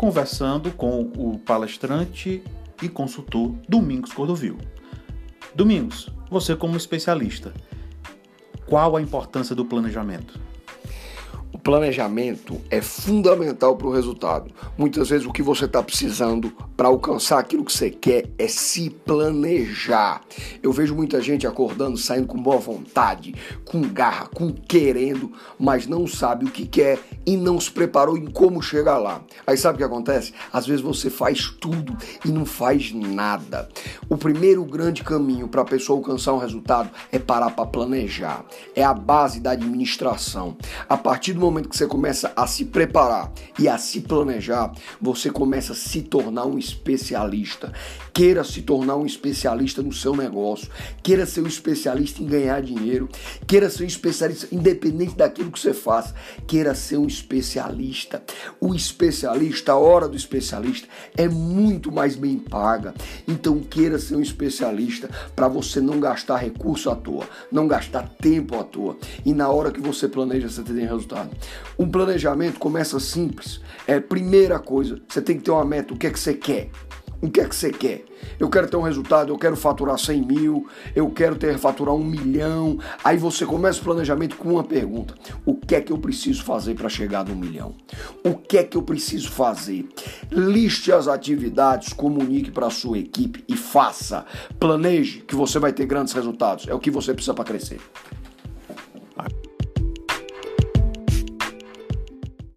conversando com o palestrante e consultor Domingos Cordovil. Domingos, você como especialista, qual a importância do planejamento? Planejamento é fundamental para o resultado. Muitas vezes o que você está precisando para alcançar aquilo que você quer é se planejar. Eu vejo muita gente acordando, saindo com boa vontade, com garra, com querendo, mas não sabe o que quer e não se preparou em como chegar lá. Aí sabe o que acontece? Às vezes você faz tudo e não faz nada. O primeiro grande caminho para a pessoa alcançar um resultado é parar para planejar. É a base da administração. A partir do momento que você começa a se preparar e a se planejar, você começa a se tornar um especialista. Queira se tornar um especialista no seu negócio, queira ser um especialista em ganhar dinheiro, queira ser um especialista independente daquilo que você faz, queira ser um especialista. O especialista, a hora do especialista é muito mais bem paga. Então queira ser um especialista para você não gastar recurso à toa, não gastar tempo à toa. E na hora que você planeja, você tem resultado. Um planejamento começa simples. É primeira coisa, você tem que ter uma meta. O que é que você quer? O que é que você quer? Eu quero ter um resultado, eu quero faturar 100 mil, eu quero ter faturar um milhão. Aí você começa o planejamento com uma pergunta: O que é que eu preciso fazer para chegar no milhão? O que é que eu preciso fazer? Liste as atividades, comunique para a sua equipe e faça. Planeje que você vai ter grandes resultados. É o que você precisa para crescer.